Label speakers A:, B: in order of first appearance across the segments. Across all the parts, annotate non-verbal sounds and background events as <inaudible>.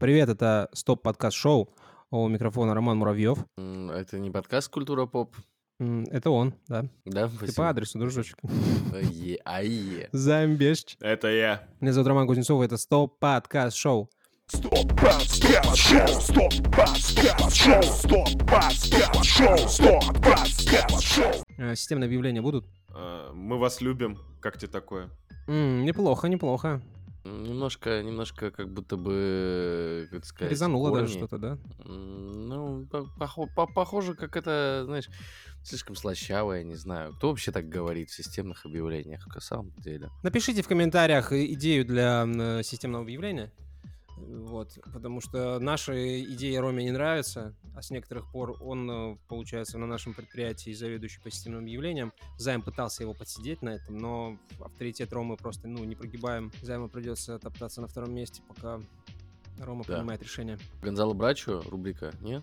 A: Привет, это Стоп подкаст шоу. У микрофона Роман Муравьев.
B: Это не подкаст «Культура поп»,
A: Это он, да.
B: да?
A: Ты по
B: Спасибо.
A: адресу, дружочек.
B: Ае, ае.
A: Замбещ.
C: Это я.
A: Меня зовут Роман Кузнецов, это Стоп подкаст шоу.
D: Стоп, подкаст, шоу, стоп, подкаст, шоу, стоп, подкаст, шоу, стоп, подкаст, шоу.
A: Э, Системные объявления будут?
C: Э, Мы вас любим. Как тебе такое?
A: Неплохо, неплохо.
B: Немножко, немножко как будто бы, как сказать,
A: Резануло даже
B: корни.
A: что-то, да?
B: Ну, по- похо- по- похоже, как это, знаешь, слишком слащавое, не знаю. Кто вообще так говорит в системных объявлениях, на самом деле?
A: Напишите в комментариях э, идею для э, системного объявления. Вот, потому что наши идеи Роме не нравятся, а с некоторых пор он, э, получается, на нашем предприятии заведующий по системным объявлениям. Займ пытался его подсидеть на этом, но авторитет Ромы просто, ну, не прогибаем. Займу придется топтаться на втором месте, пока Рома
B: Да.
A: принимает решение.
B: Гонзало Брачо, рубрика, нет?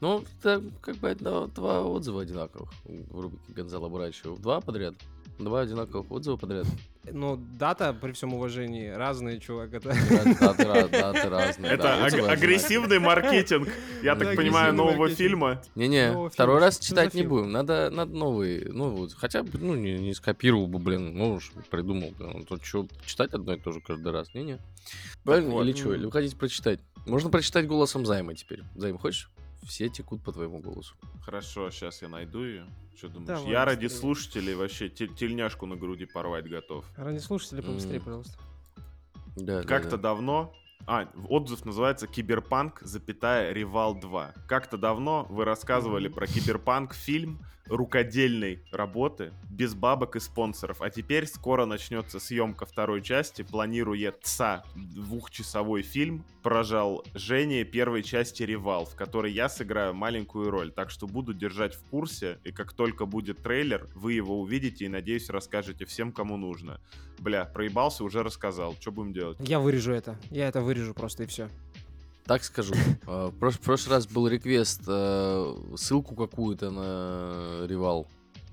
B: Ну, это как бы одно- два отзыва одинаковых в рубрике Гонзало Брачо. Два подряд? Два одинаковых отзыва подряд.
A: Но дата, при всем уважении, разные, чувак. Это...
B: Даты, ra- даты разные.
C: Это
B: да,
C: аг-
B: отзывы
C: агрессивный маркетинг, я так понимаю, нового фильма.
B: Не-не, второй раз
A: за
B: читать не будем. Надо, надо новый. Ну хотя бы, ну, не, не скопировал бы, блин, ну уж придумал. Блин. Ну, Тут что, читать одно и то же каждый раз? Не-не. Правильно? Или что? Или вы хотите прочитать? Можно прочитать голосом Займа теперь. Займ, хочешь? Все текут по твоему голосу.
C: Хорошо, сейчас я найду ее. Что думаешь?
A: Давай,
C: я ради
A: быстрее.
C: слушателей вообще те- тельняшку на груди порвать готов.
A: Ради слушателей побыстрее,
B: М.
A: пожалуйста.
B: Да, да,
C: Как-то
B: да.
C: давно... А, отзыв называется «Киберпанк, запятая, Ревал 2». Как-то давно вы рассказывали про Киберпанк фильм рукодельной работы, без бабок и спонсоров. А теперь скоро начнется съемка второй части. Планируется двухчасовой фильм «Прожал Женя» первой части «Ревал», в которой я сыграю маленькую роль. Так что буду держать в курсе, и как только будет трейлер, вы его увидите и, надеюсь, расскажете всем, кому нужно. Бля, проебался, уже рассказал. Что будем делать?
A: Я вырежу это. Я это вырежу просто и все.
B: Так скажу. <laughs> А, В прош- в прошлый раз был реквест э, ссылку какую-то на Ревал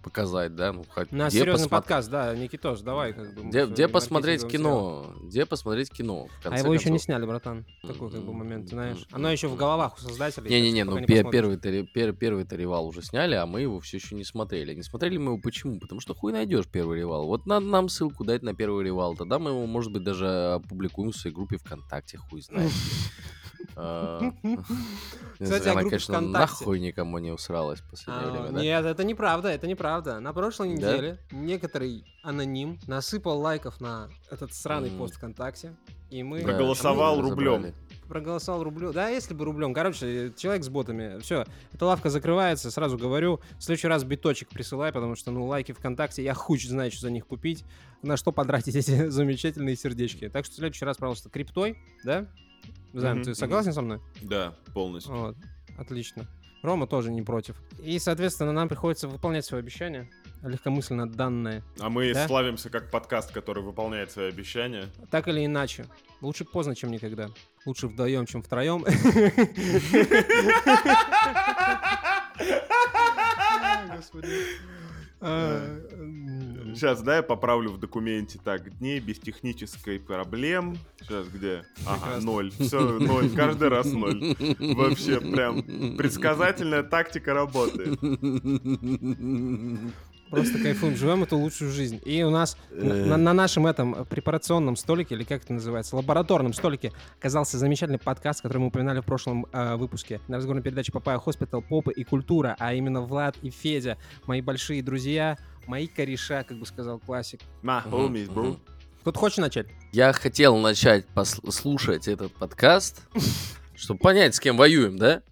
B: показать, да? Ну, хоть
A: На серьезный
B: посмотр-
A: подкаст, да, Никитос, давай как бы.
B: Где, где посмотреть кино? Где посмотреть кино?
A: А его еще не
B: концов?
A: сняли, братан. Такой как бы момент, знаешь. Оно еще в головах у создателей.
B: Не-не-не, ну
A: пока
B: пе-
A: посмотришь.
B: первый-то пер- первый-то ревал уже сняли, а мы его все еще не смотрели. Не смотрели мы его почему? Потому что хуй найдешь первый ревал. Вот надо нам ссылку дать на первый ревал. Тогда мы его, может быть, даже опубликуем в своей группе ВКонтакте, хуй знает. <laughs> <laughs> Не
A: Кстати,
B: она, конечно,
A: ВКонтакте.
B: нахуй никому не усралась в последнее
A: А,
B: время, да?
A: Нет, это неправда, это неправда. На прошлой
B: Да?
A: неделе некоторый аноним насыпал лайков на этот сраный пост ВКонтакте. И мы
B: Да,
C: Проголосовал
B: мы
C: рублем.
A: проголосовал рублем. Да, если бы рублем. Короче, человек с ботами. Все, эта лавка закрывается, сразу говорю. В следующий раз биточек присылай, потому что, ну, лайки ВКонтакте, я хуй знаю, что за них купить. На что потратить <laughs> эти замечательные сердечки. Так что в следующий раз, пожалуйста, криптой, да? Займ,
C: Мгм,
A: ты согласен со мной?
C: Да, полностью.
A: Вот, отлично. Рома тоже не против. И, соответственно, нам приходится выполнять свои обещания, легкомысленно данные.
C: А мы
A: Да?
C: славимся как подкаст, который выполняет свои обещания.
A: Так или иначе. Лучше поздно, чем никогда. Лучше вдвоем, чем втроем. <laughs>
C: Сейчас, да, я поправлю в документе. Так, дней без технической проблем. Сейчас, где? Ага, ноль. Все, ноль. Каждый раз ноль. Вообще, прям предсказательная тактика работает.
A: Просто кайфуем, живем эту лучшую жизнь. И у нас на, на- на нашем этом препарационном столике, или как это называется, лабораторном столике, оказался замечательный подкаст, который мы упоминали в прошлом э, выпуске. На разговорной передаче Papaya Hospital, Попы и Культура, а именно Влад и Федя, мои большие друзья, мои кореша, как бы сказал классик.
B: Мгм,
C: homies, bro.
A: Кто-то хочет начать?
B: Я хотел начать пос- слушать этот подкаст, чтобы понять, с кем воюем, да?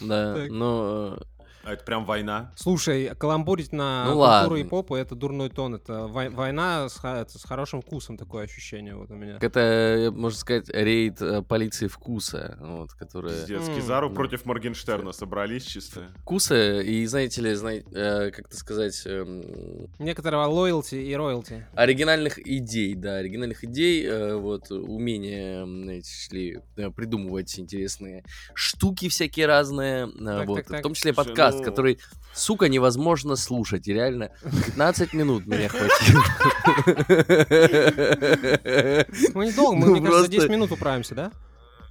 B: Да,
A: Так.
B: но...
C: А это прям война.
A: Слушай, каламбурить на
B: Ну
A: культуру
B: ладно.
A: и попу это дурной тон. Это вой- война с, это с хорошим вкусом, такое ощущение вот у меня.
B: Это, можно сказать, рейд э, полиции вкуса, вот, которая...
C: Пиздец. Кизару против Моргенштерна собрались чисто.
B: Вкуса, и, знаете ли, знай- э, как это сказать, эм,
A: Некоторого лоялти и роялти.
B: оригинальных идей, да, оригинальных идей, э, вот, умение, знаете ли, придумывать интересные штуки всякие разные,
A: Так,
B: вот,
A: так, так.
B: в том числе
C: Слушай,
B: подкаст,
C: ну-
B: который, сука, невозможно слушать, и реально 15 минут меня хватило.
A: Мы недолго, мы,
B: Ну,
A: мне кажется, за
B: просто-
A: 10 минут управимся, да?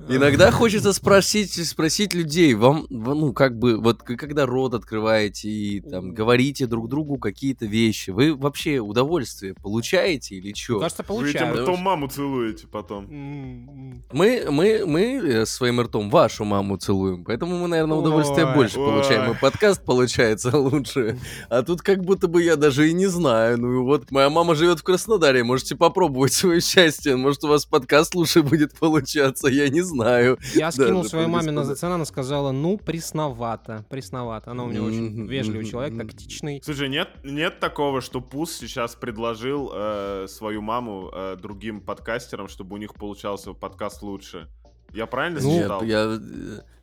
B: Иногда хочется спросить, спросить людей, вам, ну, как бы, вот когда рот открываете и там говорите друг другу какие-то вещи, вы вообще удовольствие получаете или что?
A: Кажется,
C: Вы этим ртом маму целуете потом.
A: М,
B: Мы, мы, мы э, своим ртом вашу маму целуем, поэтому мы, наверное, удовольствие
A: Ой.
B: больше получаем, и подкаст получается <laughs> лучше. А тут как будто бы я даже и не знаю. Ну и вот, моя мама живет в Краснодаре, можете попробовать <laughs> свое счастье, может у вас подкаст лучше <laughs> будет получаться, я не знаю.
A: Я скинул своей маме на. ЗЦН, она сказала, ну, пресновато, пресновато. Она у меня очень вежливый человек, тактичный.
C: Слушай, нет, нет такого, что Пус сейчас предложил э, свою маму э, другим подкастерам, чтобы у них получался подкаст лучше. Я правильно
A: Ну,
C: считал?
B: я э,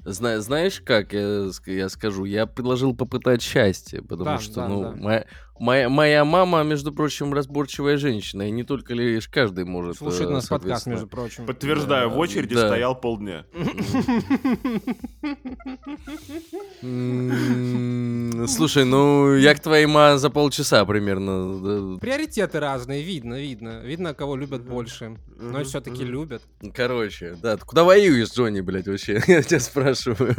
B: зна- знаешь, как я, я скажу, я предложил попытать счастье, потому
A: Да,
B: что,
A: да,
B: ну,
A: да.
B: Моя, моя, моя мама, между прочим, разборчивая женщина, и не только лишь каждый может.
A: Слушает
B: э,
A: нас подкаст, между прочим.
C: Подтверждаю, в
B: Да,
C: очереди
B: да.
C: стоял полдня. <laughs> <laughs>
B: М, Слушай, ну, я к твоей ма за полчаса примерно.
A: Приоритеты разные, видно, видно. Видно, кого любят больше. Но все-таки любят.
B: Короче, да, ты куда воюешь, Джонни, блядь, вообще? <laughs> Я тебя спрашиваю.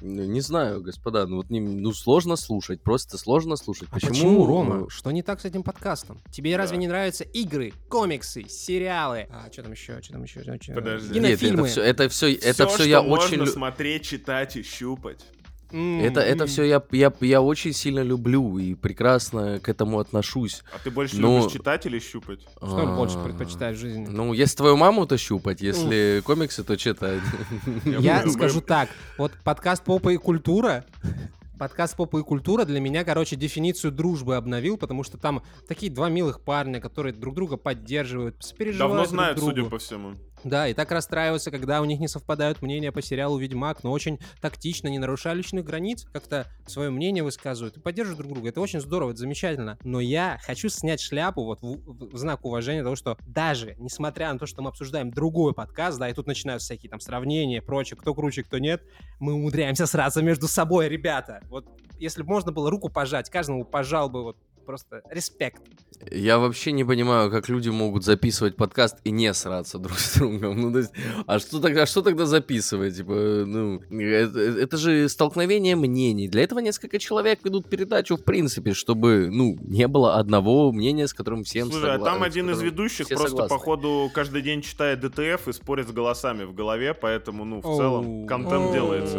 B: Ну, Не знаю, господа, ну вот не, ну сложно слушать, просто сложно слушать.
A: А почему,
B: Ну,
A: Рома? Что не так с этим подкастом? Тебе разве
C: Да.
A: не нравятся игры, комиксы, сериалы? А, что там еще? Что там еще?
C: Подожди.
B: Нет,
A: Кинофильмы.
B: это все, это все, это
C: Всё,
B: все я
C: что
B: очень,
C: можно
B: лю-
C: смотреть, читать и щупать.
B: Это, это
A: м.
B: все я, я, я очень сильно люблю и прекрасно к этому отношусь.
C: А ты больше
B: Но-
C: любишь читать или щупать?
A: Что ты больше
B: А,
A: предпочитаешь в жизни?
B: Ну, если твою маму, то щупать, если комиксы, то читать. <laughs>
A: Я скажу <laughs> так, вот подкаст «Попа и культура», <laughs> подкаст «Попа и культура» для меня, короче, дефиницию дружбы обновил, потому что там такие два милых парня, которые друг друга поддерживают, сопереживают
C: Давно
A: друг
C: знают,
A: другу.
C: судя по всему.
A: Да, и так расстраиваются, когда у них не совпадают мнения по сериалу «Ведьмак», но очень тактично, не нарушая личных границ, как-то свое мнение высказывают и поддерживают друг друга. Это очень здорово, это замечательно. Но я хочу снять шляпу вот в, в знак уважения того, что даже несмотря на то, что мы обсуждаем другой подкаст, да, и тут начинаются всякие там сравнения, прочее, кто круче, кто нет, мы умудряемся сраться между собой, ребята. Вот если бы можно было руку пожать, каждому пожал бы вот просто респект.
B: Я вообще не понимаю, как люди могут записывать подкаст и не сраться друг с другом. <laughs> Ну, то есть, а что тогда, что тогда записывать? Типа, ну, это, это же столкновение мнений. Для этого несколько человек ведут передачу, в принципе, чтобы, ну, не было одного мнения, с которым всем
C: Слушай, а
B: согла-
C: там
B: с
C: один из ведущих просто,
B: согласны.
C: походу, каждый день читает ДТФ и спорит с голосами в голове, поэтому, ну, в целом, контент делается.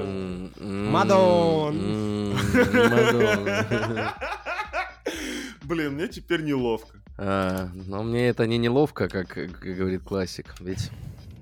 A: Мадон.
B: Мадон. <laughs> <laughs>
C: Блин, мне теперь неловко.
B: А, Но мне это не неловко, как говорит классик. Ведь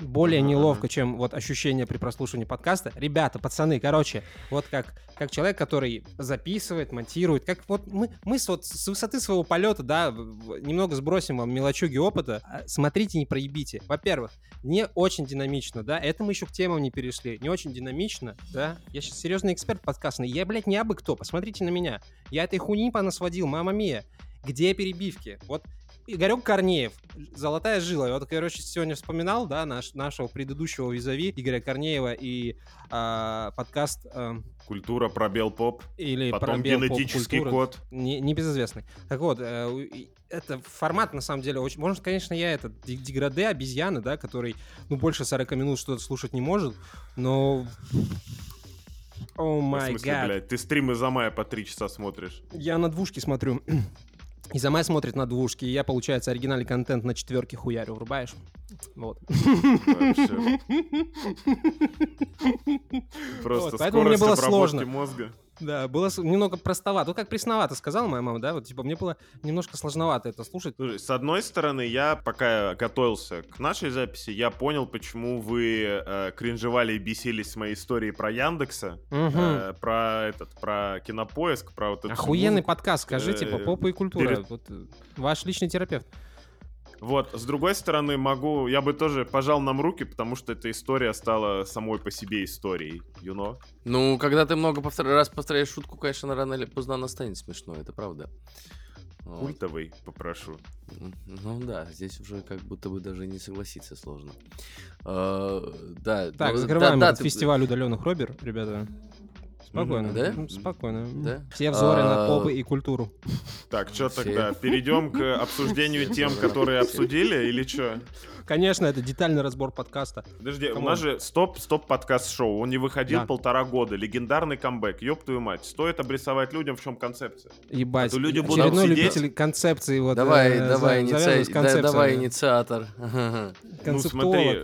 A: более неловко, чем вот ощущение при прослушивании подкаста. Ребята, пацаны, короче, вот как, как человек, который записывает, монтирует, как вот мы, мы с, вот с высоты своего полета, да, немного сбросим вам мелочуги опыта. А, Смотрите, не проебите. Во-первых, не очень динамично, да, это мы еще к темам не перешли. Не очень динамично, да. Я сейчас серьезный эксперт подкастный. Я, блядь, не абы кто. Посмотрите на меня. Я этой хуйни понасводил, мама мия. Где перебивки? Вот Игорек Корнеев, золотая жила. Я вот, короче, сегодня вспоминал, да, наш, нашего предыдущего визави Игоря Корнеева и а, подкаст а,
C: Культура, пробел поп,
A: или
C: потом
A: пробел
C: генетический
A: поп-культуры.
C: код.
A: Не, небезызвестный. Так вот, э, это формат, на самом деле, очень... Может, конечно, я этот деграде, обезьяны, да, который, ну, больше 40 минут что-то слушать не может, но... О май гад.
C: ты стримы за мая по три часа смотришь.
A: Я на двушке смотрю. И Замай смотрит на двушки, и я, получается, оригинальный контент на четверке хуярю. Врубаешь? Вот.
C: Вообще. <laughs> Просто
A: Вот, поэтому мне
C: скорость
A: было сложно.
C: мозга.
A: Да, было немного простовато. Ну, как пресновато сказала моя мама, да? Вот, типа, мне было немножко сложновато это слушать.
C: Слушай, с одной стороны, я пока готовился к нашей записи, я понял, почему вы э, кринжевали и бесились с моей историей про Яндекса,
A: Мгм.
C: э, про этот, про кинопоиск, про вот всю
A: Охуенный
C: музыку.
A: подкаст, скажи, типа,
C: э,
A: попа и культура.
C: перед-
A: Вот, э, ваш личный терапевт.
C: Вот, с другой стороны, могу, я бы тоже пожал нам руки, потому что эта история стала самой по себе историей, you know?
B: Ну, когда ты много повтор- раз повторяешь шутку, конечно, рано или поздно она станет смешной, это правда. Вот.
C: Культовый, попрошу.
B: М, Ну да, здесь уже как будто бы даже не согласиться сложно. А, да.
A: Так,
B: ну,
A: закрываем
B: да, да,
A: этот
B: ты-
A: фестиваль удаленных робер, ребята. Спокойно.
B: Да?
A: Спокойно.
B: Да?
A: Все взоры на
B: А,
A: попы и культуру.
C: Так, что тогда? Перейдем к обсуждению тем, которые обсудили, или что?
A: Конечно, это детальный разбор подкаста.
C: Подожди, у нас же стоп, стоп подкаст шоу. Он не выходил
A: Да.
C: полтора года. Легендарный камбэк. Ёб твою мать. Стоит обрисовать людям, в чем концепция.
A: Ебать.
C: А то люди будут
A: Очередной
C: сидеть-
A: любитель концепции. Вот,
B: Давай,
A: э,
B: давай,
A: за-
B: иници- да, давай, инициатор.
C: Ну смотри,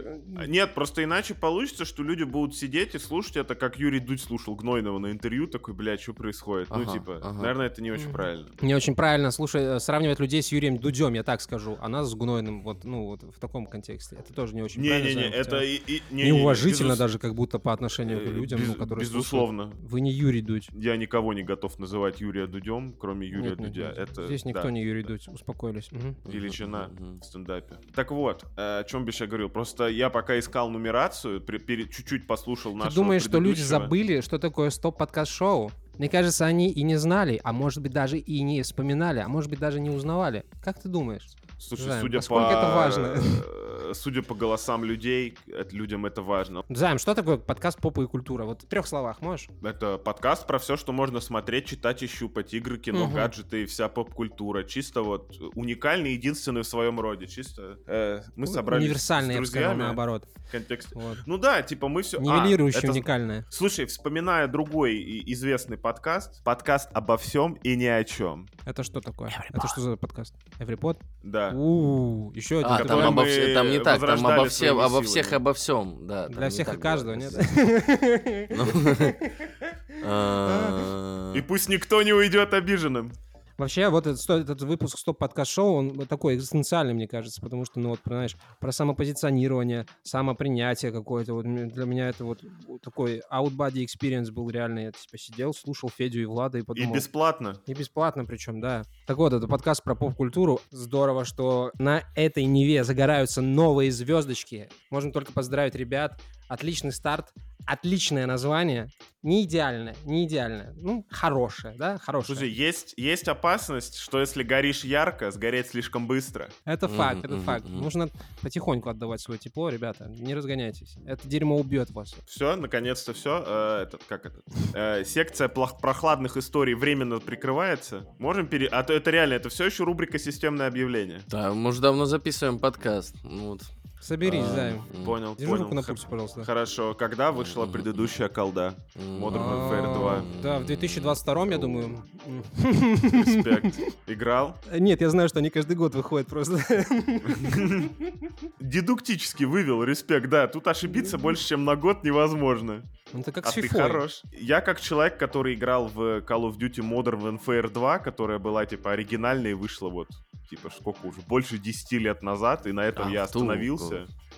C: нет, просто иначе получится, что люди будут сидеть и слушать это, как Юрий Дудь слушал Гнойного на интервью, такой, блядь, что происходит? ну,
B: Ага,
C: типа,
B: ага.
C: наверное, это не очень правильно.
A: Не очень правильно, слушай, э, сравнивать людей с Юрием Дудем, я так скажу, а нас с Гнойным, вот, ну, вот в таком контексте. Это тоже не очень правильно.
C: Не-не-не, это и, и- не-не-не,
A: неуважительно
C: безус-
A: даже, как будто по отношению к
C: э,
A: людям, ну,
C: без-
A: которые слушают.
C: Безусловно.
A: Вы не Юрий Дудь.
C: Я никого не готов называть Юрия Дудем, кроме Юрия
A: Нет,
C: Дудя.
A: нет.
C: Это,
A: Здесь никто
C: да,
A: не Юрий Дудь, успокоились. Мгм.
C: величина
B: Мгм.
C: в стендапе. Так вот, э, о чем бы я говорил. Просто я пока искал нумерацию, при- пере- чуть-чуть послушал
A: Ты
C: нашего
A: думаешь, что люди забыли, что такое стоп-подкаст-шоу? Мне кажется, они и не знали, а может быть даже и не вспоминали, а может быть даже не узнавали. Как ты думаешь?
C: Слушай,
A: Займ,
C: судя по...
A: это важно? <laughs>
C: Судя по голосам людей, это, людям это важно.
A: Займ, что такое подкаст «Попа и культура»? Вот в трех словах можешь?
C: Это подкаст про все, что можно смотреть, читать и щупать. Игры, кино,
A: Мгм.
C: гаджеты и вся поп-культура. Чисто вот уникальный, единственный в своем роде. Чисто э, мы собрались
A: Универсальный,
C: с
A: я бы сказал,
C: друзьями
A: наоборот.
C: в контексте.
A: Вот.
C: Ну да, типа мы все...
A: Нивелирующий, уникальное.
C: Слушай, вспоминая другой известный подкаст, подкаст обо всем и ни о чем.
A: Это что такое? Это что за подкаст? Эврипод?
C: Да.
A: У еще один.
B: А, там, обо
C: мы
B: все- там не так, там обо, всем,
C: своими
B: обо всех обо всем, да.
A: Для
B: не
A: всех и каждого, нет? <laughs>
B: Ну, <laughs> а,
C: И пусть никто не уйдет обиженным.
A: Вообще, вот этот, этот выпуск стоп подкаст шоу он такой экзистенциальный, мне кажется, потому что, ну вот, знаешь, про самопозиционирование, самопринятие какое-то. Вот для меня это вот такой out body experience был реальный. Я типа сидел, слушал Федю и Влада и
C: И
A: подумал.
C: бесплатно.
A: И бесплатно причем, да. Так вот, это подкаст про поп-культуру. Здорово, что на этой Неве загораются новые звездочки. Можем только поздравить ребят. Отличный старт, отличное название. Не идеальное, не идеальное. Ну, хорошее, да, хорошее.
C: Слушай, есть, есть опасность, что если горишь ярко, сгореть слишком быстро.
A: Это факт,
B: Мгм,
A: это факт.
B: мгм.
A: Нужно потихоньку отдавать свое тепло, ребята. Не разгоняйтесь. Это дерьмо убьет вас.
C: Все, наконец-то все. этот, как этот? Э, секция плох- прохладных историй временно прикрывается. Можем пере... А то это реально, это все еще рубрика «Системное объявление».
B: Да, мы уже давно записываем подкаст. Ну вот.
A: Соберись,
B: А,
A: Займ.
C: Понял,
A: Держи
C: понял.
A: руку на пульсе, пожалуйста.
C: Хорошо. Когда вышла предыдущая колда? Modern Warfare 2.
A: А, Да, в 2022, я думаю. <laughs>
C: Респект. Играл?
A: Нет, я знаю, что они каждый год выходят просто.
C: Дедуктически вывел, респект, да. Тут ошибиться больше, чем на год невозможно.
A: Ну, Это как
C: а
A: с
C: ты
A: фифой.
C: хорош. Я как человек, который играл в Call of Duty Modern Warfare 2, которая была, типа, оригинальной и вышла вот, типа, сколько уже, больше 10 лет назад, и на этом
B: А,
C: я
B: в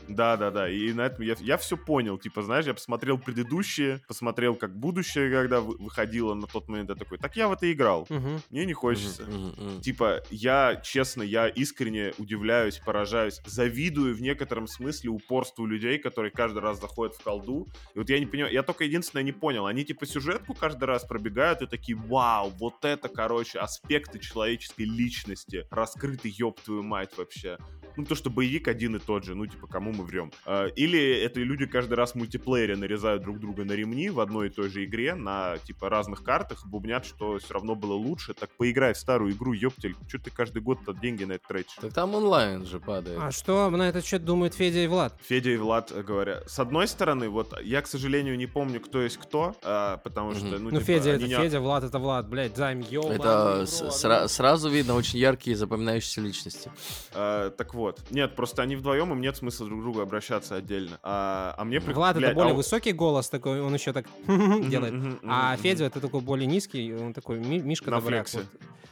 B: ту
C: остановился. Да-да-да, и на этом я, я все понял. Типа, знаешь, я посмотрел предыдущие, посмотрел, как будущее, когда вы- выходило на тот момент, я такой, так я в это играл.
A: Мгм.
C: Мне не хочется.
B: Мгм, мгм.
C: Типа, я, честно, я искренне удивляюсь, поражаюсь, завидую в некотором смысле упорству людей, которые каждый раз заходят в колду. И вот я не понимаю, я только единственное не понял, они типа сюжетку каждый раз пробегают и такие, вау, вот это, короче, аспекты человеческой личности, раскрыты, ёб твою мать, вообще. Ну, то, что боевик один и тот же, ну, типа, кому мы врем. А, Или это люди каждый раз в мультиплеере нарезают друг друга на ремни в одной и той же игре на, типа, разных картах, бубнят, что все равно было лучше. Так поиграй в старую игру, ёптель. Что ты каждый год-то деньги на это тратишь?
B: Так там онлайн же падает.
A: А что на этот счет думают Федя и Влад?
C: Федя и Влад э, говорят. С одной стороны, вот я, к сожалению, не помню, кто есть кто, а, потому что, ну,
A: Ну,
C: типа,
A: Федя это
C: не-
A: Федя, Влад это Влад, блядь, займ, ёбаный
B: Это сра- сразу видно очень яркие запоминающиеся личности.
C: А, так вот. Нет, просто они вдвоем, им нет смысла друг к другу обращаться отдельно. А, а мне...
A: Влад это
C: блядь,
A: более
C: а у-
A: высокий голос такой, он еще так <laughs> делает. А Федя это такой более низкий, он такой ми- Мишка
C: На
A: Добряк. вот.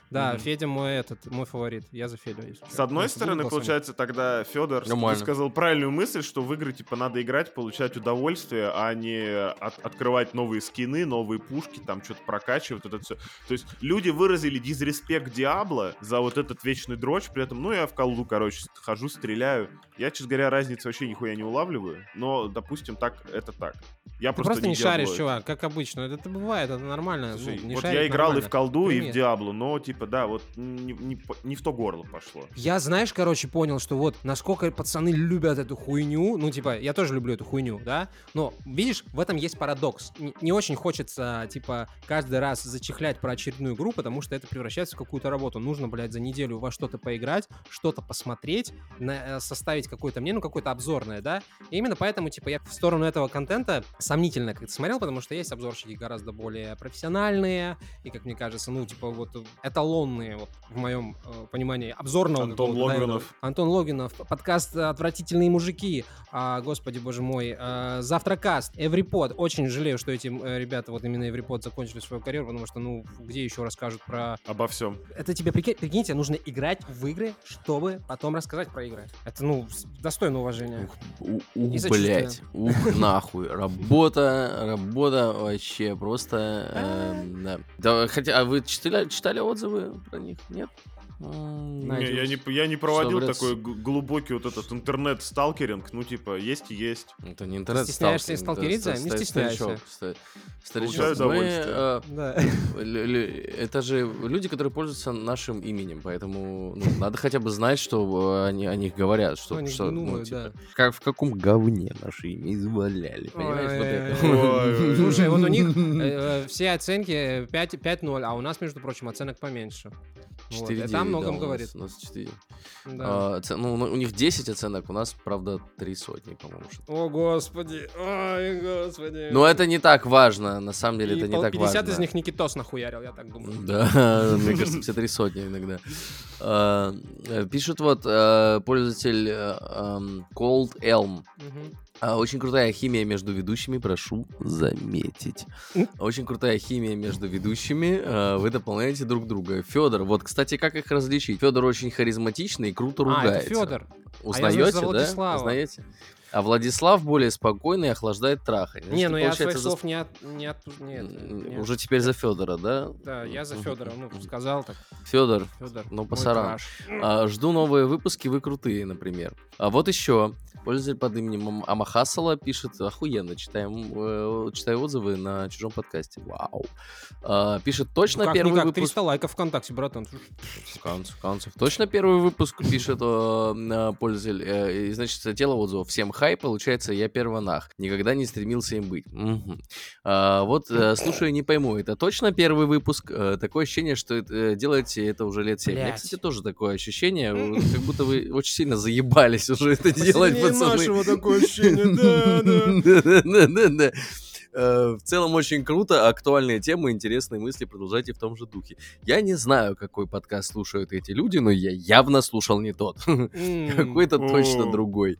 A: Да. Федя мой этот, мой фаворит. Я за Федю.
C: С одной
A: Ну,
C: стороны, получается, тогда Федор сказал правильную мысль, что в игры типа надо играть, получать удовольствие, а не от- открывать новые скины, новые пушки, там что-то прокачивать, вот это все. То есть люди выразили дизреспект Диабло за вот этот вечный дрочь, при этом, ну я в колду, короче, хожу, стреляю. Я, честно говоря, разницы вообще нихуя не улавливаю, но, допустим, так, это так. Я
A: Ты
C: просто,
A: просто не шаришь,
C: Diablo.
A: чувак, как обычно. Это, это бывает, это нормально.
C: Слушай,
A: ну, не
C: вот
A: шарить
C: я играл и
A: нормально.
C: в колду, и в. Диаблу, но типа да, вот не, не не в то горло пошло.
A: Я, знаешь, короче, понял, что вот насколько пацаны любят эту хуйню. Ну, типа, я тоже люблю эту хуйню, да? Но, видишь, в этом есть парадокс. Не, не очень хочется, типа, каждый раз зачехлять про очередную игру, потому что это превращается в какую-то работу. Нужно, блядь, за неделю во что-то поиграть, что-то посмотреть, на- э, составить какое-то мнение, ну, какое-то обзорное, да? И именно поэтому, типа, я в сторону этого контента сомнительно как-то смотрел, потому что есть обзорщики гораздо более профессиональные и, как мне кажется, ну, типа, вот эталонные, вот, в моем э, понимании, обзорного
C: Антон
A: какого-то, да. Антон Логинов, подкаст «Отвратительные мужики», а, господи боже мой, а, «Завтракаст», «Эврипод». Очень жалею, что эти э, ребята, вот именно «Эврипод» закончили свою карьеру, потому что, ну, где еще расскажут про...
C: Обо всем.
A: Это тебе, прикинь, прикиньте, нужно играть в игры, чтобы потом рассказать про игры. Это, ну, достойно уважения.
B: Ух, у-
A: сочувствие.
B: блядь, ух, <laughs> нахуй. Работа, работа вообще просто... эм, да. Да, хотя, а вы читали, читали отзывы про них? Нет?
C: Не, я, не, я не проводил такой глубокий вот этот интернет-сталкеринг. Ну, типа, есть и есть.
B: Это не интернет
A: Стесняешься
B: сталкеринг,
A: сталкериться? Не стесняйся.
B: старичок, мы,
C: удовольствие.
B: э, <laughs> это же люди, которые пользуются нашим именем, поэтому ну, надо хотя бы знать, что э, они о них говорят, что,
A: Что они
B: что, ну, типа,
A: да.
B: как в каком говне наше имя изваляли, понимаешь? Вот это.
C: Ой-ой-ой.
A: Слушай, вот у них э, <laughs> все оценки 5 5-0, а у нас, между прочим, оценок поменьше. Вот,
B: 4,9,
A: Это о многом
B: да, у нас-
A: говорит.
B: У нас 4.
A: Да.
B: А, оце- ну, у них 10 оценок, у нас, правда, 3 сотни, по-моему.
A: О, господи, ой, господи.
B: Но это не так важно, на самом деле
A: И
B: это не так
A: 50
B: важно.
A: из них Никитос нахуярил, я так думаю.
B: Да, мне кажется, все три сотни иногда. А, э, Пишет вот э, пользователь э, эм, Cold Elm. А, Очень крутая химия между ведущими, прошу заметить. Очень крутая химия между ведущими. э, Вы дополняете друг друга. Федор, вот, кстати, как их различить? Федор очень харизматичный и круто
A: А,
B: ругается.
A: это Федор.
B: Узнаете,
A: за
B: да?
A: Владислава.
B: Узнаете? А Владислав более спокойный и охлаждает трахание.
A: Не, ну я от своих
B: за-
A: слов не от... Не от не это,
B: М,
A: не-
B: Уже теперь за Федора, да?
A: Да, я за. Федора, ну, сказал так.
B: Федор,
A: Федор.
B: ну, пасаран. А, жду новые выпуски, вы крутые, например. А вот еще. Пользователь под именем Ам- Амахасала пишет, охуенно, читаем, э, читаю отзывы на чужом подкасте. Вау. А, пишет, точно
A: Ну,
B: первый выпуск...
A: 300 лайков ВКонтакте, братан.
B: В конце концов. Точно первый выпуск пишет э, э, пользователь. Э, и, значит, тело отзывов. Всем хай, получается, я первонах. Никогда не стремился им быть. Мгм. А, вот, э, слушаю, не пойму, это точно первый выпуск? Э, такое ощущение, что это, э, делаете это уже лет 7. У меня,
A: Блядь.
B: кстати, тоже такое ощущение, <laughs> как будто вы очень сильно заебались уже это делать, пацаны.
A: нашего такое ощущение, да, да. <laughs>
B: Э, В целом очень круто, актуальные темы, интересные мысли, продолжайте в том же духе. Я не знаю, какой подкаст слушают эти люди, но я явно слушал не тот. <laughs> Какой-то точно другой.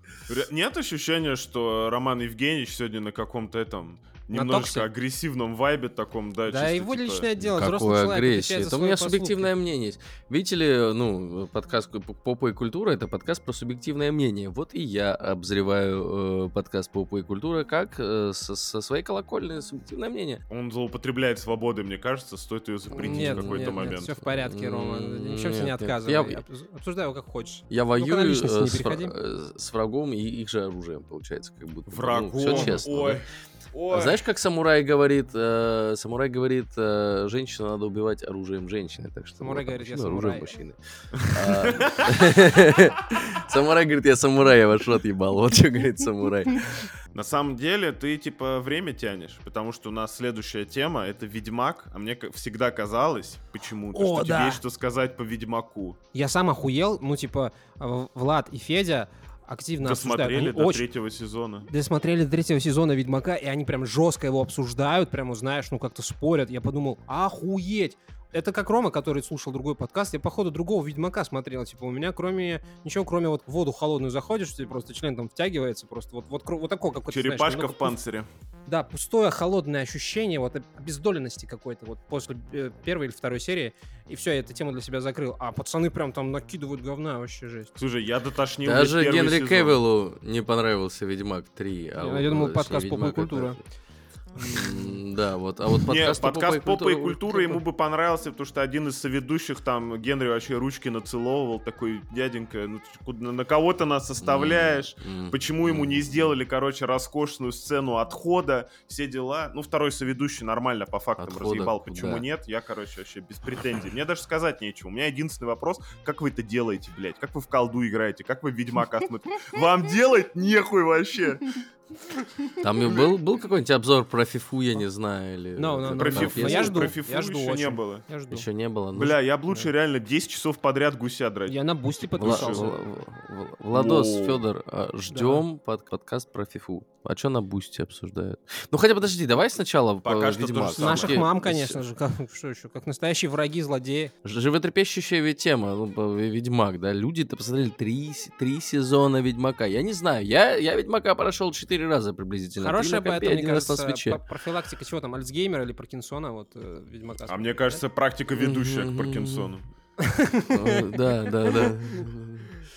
C: Нет ощущения, что Роман Евгеньевич сегодня на каком-то этом немножечко агрессивном вайбе таком, да,
A: Да,
C: чисто,
A: его
C: типа,
A: личное дело, взрослый
B: Какой
A: человек
B: агрессии. Это у меня субъективное мнение есть. Видите ли, ну, подкаст «Попа и культура» — это подкаст про субъективное мнение. Вот и я обозреваю э, подкаст «Попа и культура» как э, со, со своей колокольни субъективное мнение.
C: Он злоупотребляет свободой, мне кажется, стоит ее запретить
A: Нет,
C: в какой-то
A: нет,
C: момент.
A: все в порядке, Рома.
B: М,
A: Ни в чем себе
B: нет,
A: не
B: нет.
A: отказывай.
B: Я-
A: Обс- Обсуждай его как хочешь.
B: Я
A: на
B: воюю э, с,
A: переходи.
B: э, с врагом и их же оружием, получается, как будто. бы.
C: Врагом.
B: Ну, все честно.
C: Ой.
B: да.
C: Ой.
B: А Знаешь, как самурай говорит, э, самурай говорит, э, женщину надо убивать оружием женщины, так что
A: Самурай
B: вот,
A: говорит, я
B: мужчина оружием
A: самурай.
B: мужчины. А, <laughs> Самурай говорит, я самурай, я ваш рот ебал. Вот что говорит самурай.
C: На самом деле, ты типа время тянешь, потому что у нас следующая тема это Ведьмак, а мне всегда казалось почему-то,
A: О,
C: что
A: да.
C: тебе есть что сказать по Ведьмаку.
A: Я сам охуел, ну, типа, Влад и Федя активно обсуждают.
C: Досмотрели
A: Они
C: до
A: очень-
C: третьего сезона.
A: досмотрели до третьего сезона Ведьмака, и они прям жестко его обсуждают, прямо, знаешь, ну как-то спорят. Я подумал, охуеть! Это как Рома, который слушал другой подкаст. Я, походу, другого Ведьмака смотрел. Типа, у меня кроме... Ничего, кроме вот в воду холодную заходишь, тебе просто член там втягивается. Просто вот, вот, вот такое какое-то, знаешь,
C: Черепашка
A: немного
C: в панцире.
A: Да, пустое, холодное ощущение, вот обездоленности какой-то, вот после э, первой или второй серии, и все, я эту тему для себя закрыл. А пацаны прям там накидывают говна, вообще жесть.
C: Слушай, я дотошнил
B: Даже Генри
C: сезон.
B: Кевиллу не понравился Ведьмак 3. а
A: Я-
B: вот,
A: я думал, подкаст «Поп и
B: «Ведьмак»
A: культура».
B: это- Да, вот. А вот подкаст,
C: подкаст «Попа и культура» ему бы понравился, потому что один из соведущих там Генри вообще ручки нацеловывал, такой, дяденька, ну на кого ты нас оставляешь?
B: М,
C: Почему ему не сделали, короче, роскошную сцену отхода, все дела. Ну, второй соведущий нормально по фактам
B: Отхода
C: разъебал, почему нет. Я, короче, вообще без претензий. Мне даже сказать нечего. У меня единственный вопрос, как вы это делаете, блядь? Как вы в колду играете? Как вы Ведьмака смотрите? Вам делать нехуй вообще.
B: Там был, был какой-нибудь обзор про фифу, я не знаю, или...
A: No, no, no,
C: Про фифу,
A: Я жду,
C: про фифу
A: я жду
C: еще не
A: очень.
C: было.
A: Я жду.
B: Еще не было. Ну,
C: Бля, я бы лучше реально 10 часов подряд гуся драть.
A: Я на бусти
B: Вла-
A: подписался.
B: Вла- Вла- Владос. Федор, ждем подкаст про фифу. А что на бусте обсуждают? Ну хотя подожди, давай сначала
C: Пока
B: по
C: же
B: Ведьмак.
A: Наших мам, конечно же. Как, что еще? Как настоящие враги, злодеи.
B: Животрепещущая ведь тема, ну, Ведьмак, да, люди-то посмотрели три, сезона Ведьмака. Я не знаю, я, я Ведьмака прошел четыре раза приблизительно.
A: Хорошая бы это, мне кажется, профилактика чего там, Альцгеймера или Паркинсона, вот, э, Ведьмака.
C: А мне кажется, практика ведущая к. Паркинсону.
B: Э, Да, да, да.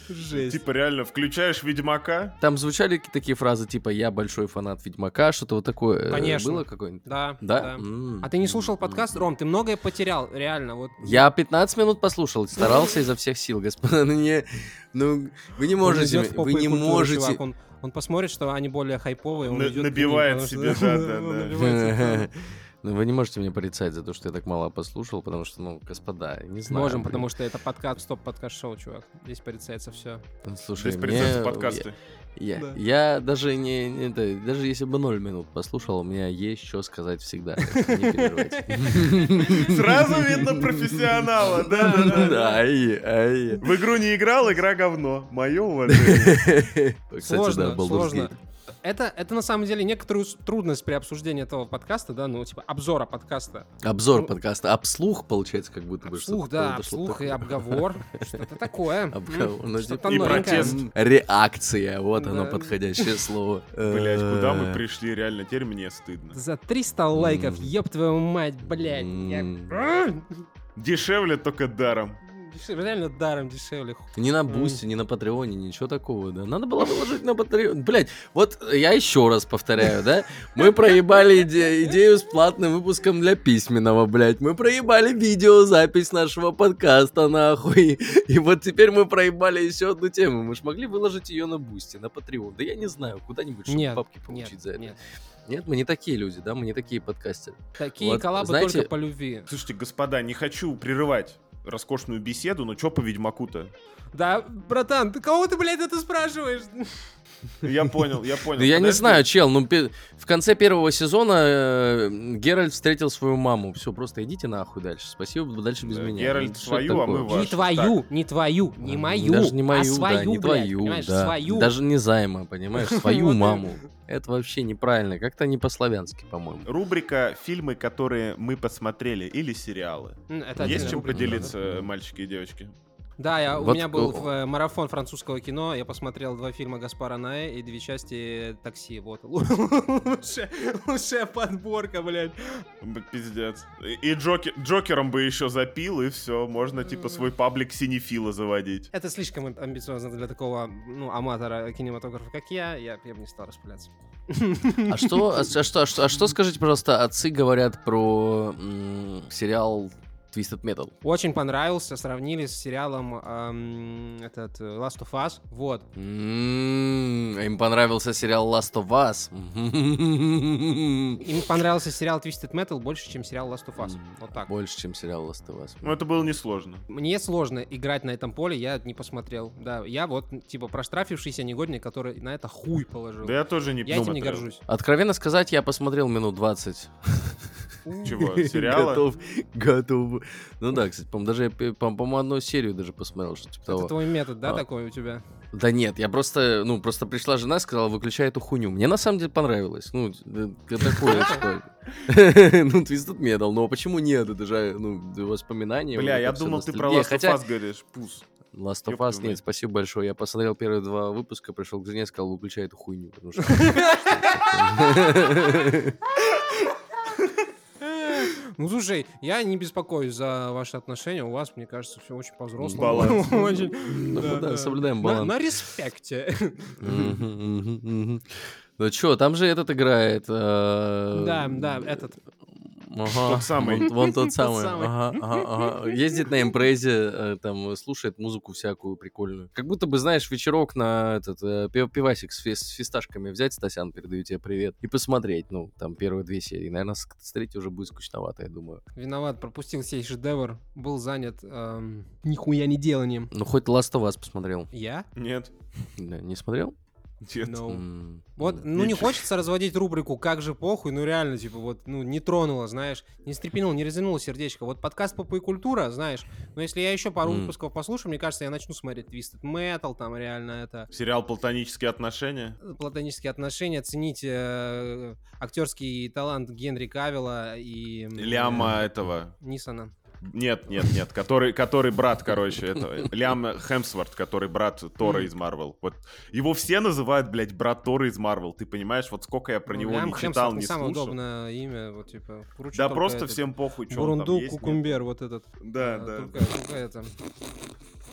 A: Жесть.
C: Типа реально, включаешь Ведьмака,
B: Там звучали ки- такие фразы, типа «я большой фанат Ведьмака», что-то вот такое э,
A: Конечно.
B: было какое-нибудь?
A: Да,
B: Да?
A: да. А ты не слушал подкаст? Ром, ты многое потерял, реально. Вот
B: Я 15 минут послушал, старался изо всех сил, господа. Ну, не, ну вы не можете, вы не
A: культуру,
B: можете.
A: Он, посмотрит, что они более хайповые, он
C: На-
A: идет ним,
C: набивает
A: потому
C: себе,
A: что- <laughs>
C: да, да, да.
B: Ну, вы не можете меня порицать за то, что я так мало послушал, потому что, ну, господа, не знаю.
A: Можем,
B: блин.
A: потому что это подкаст, стоп-подкаст шоу, чувак. Здесь порицается все.
B: Слушай,
C: здесь
B: мне-
C: порицаются подкасты.
B: Я,
A: Да.
B: я даже не, не это, даже если бы ноль минут послушал, у меня есть что сказать всегда. <laughs>
C: Сразу видно профессионала, да, да, да. В игру не играл, игра говно. Мое уважение. <laughs>
B: Кстати,
A: Сложно, сложно. Это, это на самом деле некоторую трудность при обсуждении этого подкаста, да, ну, типа, обзора подкаста.
B: Обзор
A: Ну,
B: подкаста. Обслух, получается, как будто бы. Что-то
A: да, вслух и обговор. <laughs> Что-то такое.
B: Ну, типа,
C: И протест.
B: Реакция, вот оно подходящее <laughs> слово.
C: Блять, куда мы
B: Э,
C: пришли, реально, теперь мне стыдно.
A: За 300 лайков, ёб твою мать, блядь. А!
C: Дешевле только даром.
A: Дешевле, Реально даром дешевле.
B: Ни на Boosty, ни на Patreon е, ничего такого, да. Надо было выложить на Patreon. Блять, вот я еще раз повторяю, да. Мы проебали иде- идею с платным выпуском для письменного, блять. Мы проебали видеозапись нашего подкаста, нахуй. И вот теперь мы проебали еще одну тему. Мы ж могли выложить ее на Boosty, на Patreon. Да я не знаю, куда-нибудь, чтобы
A: Нет,
B: бабки
A: нет,
B: получить за это.
A: нет.
B: Нет, мы не такие люди, да, мы не такие подкастеры.
A: Такие
B: Вот,
A: коллабы
B: знаете-
A: только по любви.
C: Слушайте, господа, не хочу прерывать роскошную беседу, но чё по Ведьмаку-то?
A: Да, братан, ты кого ты, блядь, это спрашиваешь?
C: Я понял, я понял.
B: Да я не знаю, чел, ну в конце первого сезона э, Геральт встретил свою маму. Все, просто идите нахуй дальше. Спасибо, дальше без
C: Да,
B: меня.
C: Геральт
B: Ну,
C: свою, а мы вашу.
A: Не твою, не твою, не мою,
B: Даже не мою,
A: а свою,
B: да, не твою,
A: понимаешь,
B: да.
A: свою.
B: Даже не займа, понимаешь, <laughs> свою маму. Это вообще неправильно, как-то не по-славянски, по-моему.
C: Рубрика «Фильмы, которые мы посмотрели» или сериалы.
A: Это
C: Есть чем
A: рубрика,
C: поделиться, мальчики и девочки?
A: Да, я, у
B: Вот,
A: меня был в, э, марафон французского кино, я посмотрел два фильма Гаспара Ноэ и две части такси, вот. <laughs> Лучшая, подборка, блядь.
C: Пиздец. И Джокером бы еще запил, и все, можно типа свой паблик синефила заводить.
A: Это слишком ам- амбициозно для такого, ну, аматора кинематографа, как я, я, я бы не стал распыляться.
B: А что, а, что, а что, а что скажите, пожалуйста, отцы говорят про м, сериал Twisted Metal?
A: Очень понравился, сравнили с сериалом эм, этот э, Last of Us, вот.
B: М, Им понравился сериал Last of Us.
A: Им понравился сериал Twisted Metal больше, чем сериал Last of Us, вот так.
B: Больше, чем сериал Last of Us.
C: Ну, это было несложно.
A: Мне сложно играть на этом поле, я не посмотрел. Да, я вот, типа, проштрафившийся негодник, который на это хуй положил.
C: Да я тоже не
A: я этим не горжусь.
B: Откровенно сказать, я посмотрел минут 20.
C: Чего, <laughs> сериала?
B: Готов, готов. Ну да, кстати, по-моему, даже, я, по-моему, одну серию даже посмотрел, что типа
A: Это
B: того.
A: твой метод, да,
B: А.
A: такой у тебя?
B: Да нет, я просто, ну, просто пришла жена, сказала, выключай эту хуйню. Мне на самом деле понравилось. Ну, э, такое, типа, <laughs> ну, Twisted Metal, но почему нет? Это же, ну, воспоминания.
C: Бля, я думал, ты про. Last of
B: Хотя
C: Us говоришь. Пус.
B: Last of Us, нет, спасибо большое. Я посмотрел первые два выпуска, пришел к жене, сказал, выключай эту хуйню. потому что- <laughs> <laughs> <laughs>
A: Ну, слушай, я не беспокоюсь за ваши отношения. У вас, мне кажется, все очень по-взрослому.
C: Баланс. <laughs>
B: Соблюдаем баланс.
A: На респекте.
B: Ну чё, там же этот играет. э,
A: Да, да, этот.
B: Ага,
C: Тот самый.
B: Вон, вон тот самый. Ага, ага, ага. Ездит на импрезе, э, там слушает музыку всякую прикольную. Как будто бы, знаешь, вечерок на этот э, пи- пивасик с, фи- с фисташками взять, Стасян, передаю тебе привет, и посмотреть. Ну, там первые две серии. Наверное, с, с третьей уже будет скучновато, я думаю.
A: Виноват, пропустил сей шедевр. Был занят эм, нихуя не деланием.
B: Ну, хоть Last of Us посмотрел.
A: Я?
C: Нет.
B: Да, не смотрел?
C: Нет.
A: No.
B: М,
A: Вот,
B: м.
A: ну не хочется разводить рубрику «Как же похуй», ну реально, типа, вот, ну не тронуло, знаешь, не стрепенуло, не развернуло сердечко. Вот подкаст «Попа и культура», знаешь, но если я еще пару
B: М.
A: выпусков послушаю, мне кажется, я начну смотреть Twisted Metal, там реально это,
C: Сериал «Платонические отношения».
A: платонические отношения, цените э, актерский талант Генри Кавилла и...
C: Ляма
A: э,
C: этого.
A: Нисона.
C: Нет, нет, нет. Который, который брат, короче, этого. Лям Хемсворт, который брат Тора из Марвел. Вот его все называют, блядь, брат Тора из Марвел. Ты понимаешь, вот сколько я про
A: Ну,
C: него не
A: Хемсворт
C: читал,
A: не
C: не
A: самое
C: слушал.
A: удобное имя, вот, типа,
C: Да просто
A: этот,
C: всем похуй, что он там
A: Бурунду
C: есть. нет.
A: Кукумбер, вот этот.
C: Да,
A: А,
C: да.
A: Только, только это.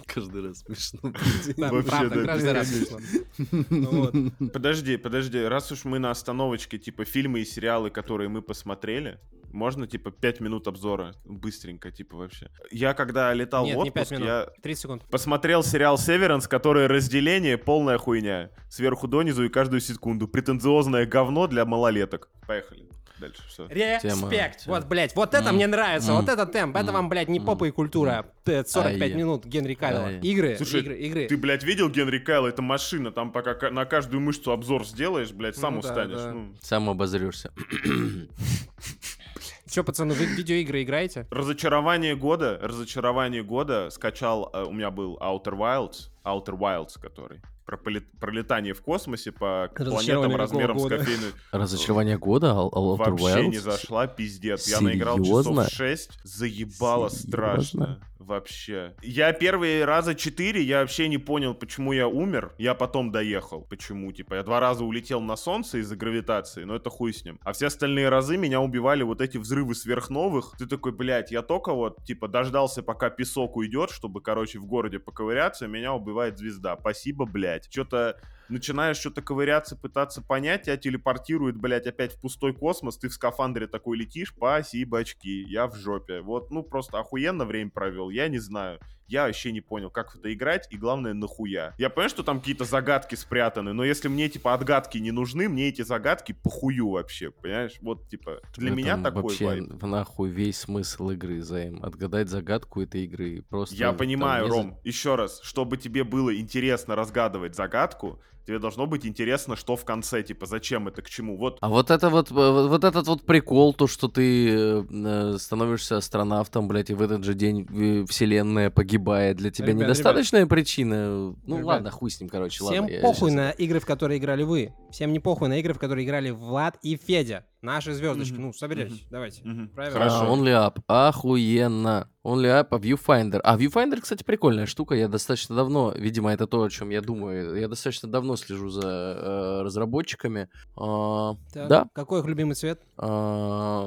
B: Каждый раз смешно. <laughs>
A: Да,
C: Вообще,
A: правда,
C: да,
A: каждый раз смешно. Вот.
C: Подожди, подожди, раз уж мы на остановочке, типа, фильмы и сериалы, которые мы посмотрели, можно, типа, 5 минут обзора? Быстренько, типа, вообще. Я когда летал
A: Нет,
C: в
A: не 5
C: отпуск,
A: минут.
C: я
A: 30 секунд.
C: посмотрел сериал «Северанс», который разделение полная хуйня. Сверху донизу и каждую секунду. Претенциозное говно для малолеток. Поехали. Дальше, все.
A: Респект.
B: тема.
A: Вот, блядь, вот это
B: М.
A: мне нравится, вот
B: М.
A: это темп, это
B: М.
A: вам, блядь, не попа и культура. Т- 45
B: Ай.
A: минут Генри.
B: Ай.
A: Игры,
C: Слушай,
A: игры, игры.
C: Ты, блядь, видел Генри Кайла? Это машина. Там пока ка- на каждую мышцу обзор сделаешь, блядь, сам
A: Ну да,
C: устанешь.
A: да.
C: Ну,
B: Сам обозрешься. <coughs>
A: Че, пацаны, вы видеоигры играете?
C: Разочарование года, разочарование года скачал, э, у меня был Outer Wilds, Outer Wilds, который про полет- пролетание в космосе по планетам размером с
A: года?
C: кофейную. <laughs>
B: Разочарование года? Ал- Al- Outer
C: Вообще не
B: Wilds?
C: зашла, пиздец. Я наиграл
B: Серьезно?
C: часов 6, заебало
B: Серьезно?
C: страшно. Вообще. Я первые раза четыре, я вообще не понял, почему я умер. Я потом доехал. Почему? Типа, я два раза улетел на солнце из-за гравитации, но это хуй с ним. А все остальные разы меня убивали вот эти взрывы сверхновых. Ты такой, блядь, я только вот, типа, дождался, пока песок уйдет, чтобы, короче, в городе поковыряться, меня убивает звезда. Спасибо, блядь. Что-то начинаешь что-то ковыряться, пытаться понять, тебя телепортирует, блядь, опять в пустой космос, ты в скафандре такой летишь, спасибо, очки, я в жопе. Вот, ну, просто охуенно время провел, я не знаю. Я вообще не понял, как в это играть, и главное, нахуя. Я понимаю, что там какие-то загадки спрятаны, но если мне, типа, отгадки не нужны, мне эти загадки похую вообще, понимаешь? Вот, типа, для
B: В
C: меня такой
B: вообще
C: вайб.
B: нахуй весь смысл игры, Займ. Отгадать загадку этой игры. Просто
C: Я понимаю,
B: не
C: Ром, еще раз, чтобы тебе было интересно разгадывать загадку, тебе должно быть интересно, что в конце, типа, зачем это, к чему. Вот
B: А вот это вот, э, вот этот вот прикол, то, что ты э, э, становишься астронавтом, блядь, и в этот же день вселенная погибает, для тебя
A: Ребят,
B: недостаточная причина? Ну
A: Ребят,
B: ладно, хуй с ним, короче,
A: Всем
B: ладно. я
A: похуй
B: щас-
A: на игры, в которые играли вы. Всем не похуй на игры, в которые играли Влад и Федя. Наши звездочки. Ну, соберись, давайте. Правильно.
C: Хорошо.
B: А, Only Up. Охуенно. Only Up, а Viewfinder. А Viewfinder, кстати, прикольная штука. Я достаточно давно, видимо, это то, о чем я думаю. Я достаточно давно слежу за э, разработчиками. А,
A: Так,
B: Да.
A: Какой их любимый цвет?
B: А,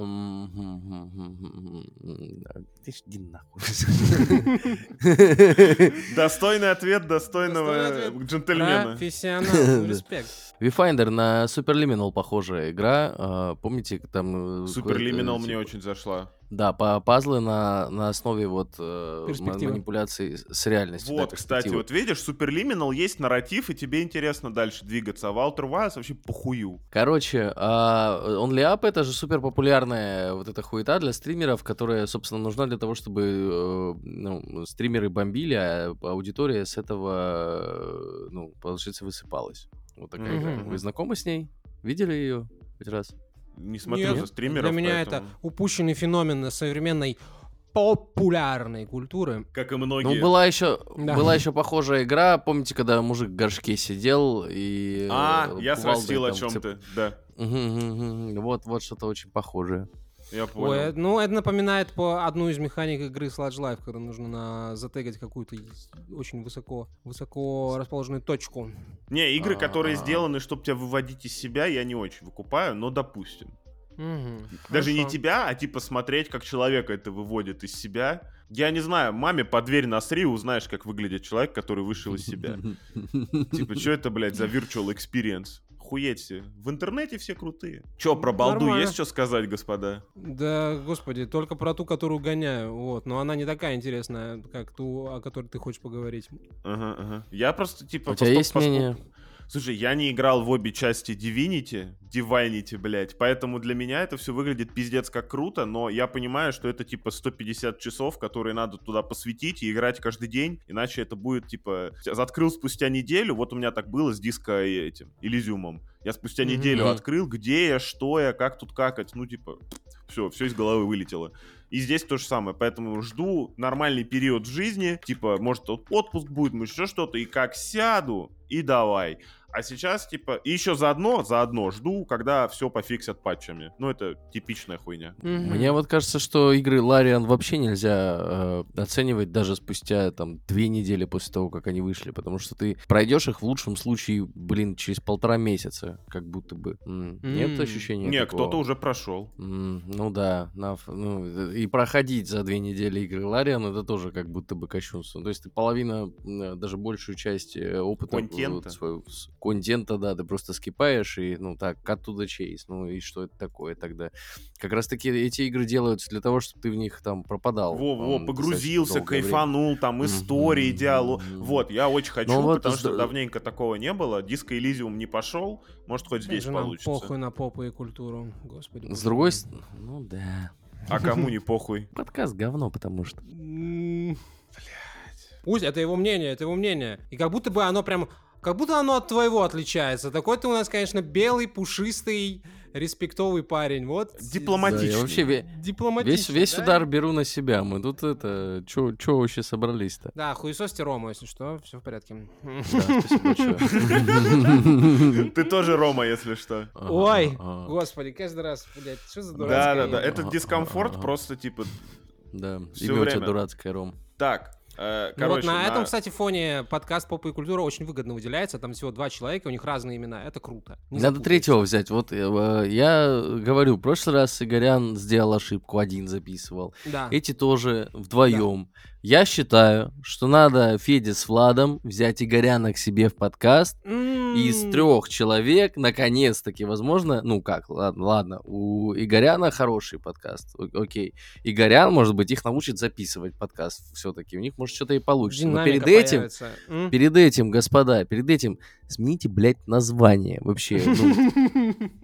B: Ты ж иди нахуй. <laughs>
C: Достойный ответ достойного джентльмена.
A: Профессионал. <laughs> Респект.
B: Viewfinder на Superliminal похожая игра. Помните, там... э,
C: Суперлиминал мне
B: типа,
C: очень зашла.
B: Да, по пазлы на, на основе вот э, ма-
A: Перспективы.
B: манипуляции с- реальностью. да,
C: Вот, кстати,
B: перспективы.
C: вот видишь, Суперлиминал есть нарратив, и тебе интересно дальше двигаться. А в Outer Wilds вообще похую.
B: Короче, а, Only Up это же супер популярная вот эта хуета для стримеров, которая, собственно, нужна для того, чтобы э, ну, стримеры бомбили, а аудитория с этого, э, ну, получается, высыпалась. Вот такая игра.
A: Мгм.
B: Вы знакомы с ней? Видели ее хоть раз?
C: Не смотрю
A: Нет,
C: за стримеров,
A: Для меня
C: поэтому-
A: это упущенный феномен современной популярной культуры.
C: Как и многие.
B: Ну, была еще,
A: Да.
B: была еще похожая игра. Помните, когда мужик в горшке сидел и...
C: А,
B: э,
C: я
B: кувалдой
C: спросил о
B: там
C: чем
B: цеп-
C: ты. Да.
B: Вот, вот что-то очень похожее.
C: Я
A: Ой,
C: понял.
A: э, ну это напоминает по одну из механик игры Sludge Life, когда нужно на затегать какую-то очень высоко, высоко расположенную точку.
C: Не, игры, которые
B: А.
C: сделаны, чтобы тебя выводить из себя, я не очень выкупаю, но допустим.
A: Мгм.
C: Даже не
A: Хорошо.
C: тебя, а типа смотреть, как человек это выводит из себя. Я не знаю, маме под дверь насри, узнаешь, как выглядит человек, который вышел из себя. <laughs> Типа, что это, блядь, за virtual experience? Хуеть все. В интернете все крутые. Че, про балду
A: Нормально.
C: есть что сказать, господа?
A: Да, господи, только про ту, которую гоняю, вот. Но она не такая интересная, как ту, о которой ты хочешь поговорить.
C: Ага, ага. Я просто, типа...
B: У тебя есть мнение?
C: Слушай, я не играл в обе части Divinity, Divinity, блядь, поэтому для меня это все выглядит пиздец как круто, но я понимаю, что это типа 150 часов, которые надо туда посвятить и играть каждый день, иначе это будет типа... Открыл спустя неделю, вот у меня так было с диско и этим, Элизиумом. Я спустя неделю
B: Мгм.
C: открыл, где я, что я, как тут какать, ну типа... Все, все из головы вылетело. И здесь то же самое, поэтому жду нормальный период жизни, типа, может, отпуск будет, может, еще что-то, и как сяду, и давай. А сейчас, типа, и еще заодно, заодно жду, когда все пофиксят патчами. Ну, это типичная хуйня.
B: Мне вот кажется, что игры Лариан вообще нельзя э, оценивать даже спустя там две недели после того, как они вышли, потому что ты пройдешь их в лучшем случае, блин, через полтора месяца, как будто бы. Нет ощущения
C: Не,
B: такого?
C: кто-то уже прошел.
B: Ну да, на ну, э, и проходить за две недели игры Лариан это тоже как будто бы кощунство. То есть ты половина, м, даже большую часть э, опыта э,
C: Контента.
B: своего- с- контента, да, ты просто скипаешь и, ну так, оттуда чейз, ну и что это такое тогда? Как раз таки эти игры делаются для того, чтобы ты в них там пропадал.
C: Во-во,
B: м,
C: погрузился,
B: долгое время.
C: кайфанул, там истории,
B: Мгм.
C: диалог. Вот, я очень хочу,
B: вот
C: потому что давненько такого не было. Диско Элизиум не пошел, может, хоть здесь
A: же нам
C: получится.
A: похуй на попу и культуру, господи.
B: С другой стороны, ну да.
C: А кому не похуй? <laughs>
B: Подкаст говно, потому что.
A: М, Пусть, это его мнение, это его мнение. И как будто бы оно прям, как будто оно от твоего отличается. Такой ты у нас, конечно, белый, пушистый, респектовый парень. Вот.
B: Да,
C: Дипломатичный.
B: я вообще ве-
A: Дипломатичный,
B: весь, весь
A: да?
B: удар беру на себя. Мы тут это... Чё, чё вообще собрались-то?
A: Да, хуесосьте Рому, если что, все в порядке.
B: Да. <laughs>
C: Ты тоже Рома, если что.
A: Ой, господи, каждый раз, блядь, что за
C: Да,
A: дурацкая
C: да, да.
A: игра?
C: Этот дискомфорт просто типа.
B: Да, имя у тебя
C: время.
B: дурацкое, Ром.
C: Так, э,
A: Ну
C: короче,
A: вот на, этом, кстати, фоне подкаст «Попа и культура» очень выгодно выделяется. Там всего два человека, у них разные имена. Это круто. Не
B: Надо третьего взять. Вот э, я говорю, в прошлый раз Игорян сделал ошибку, один записывал.
A: Да.
B: Эти тоже вдвоем. Я считаю, что надо Феде с Владом взять Игоряна к себе в подкаст. И из трех человек, наконец-таки, возможно, ну как, ладно, ладно, у Игоряна хороший подкаст, о- окей. Игорян, может быть, их научит записывать подкаст все-таки, у них может что-то и получится. Но
A: динамика
B: перед этим,
A: появится.
B: Перед этим, господа, перед этим смените, блядь, название вообще. ну, <laughs>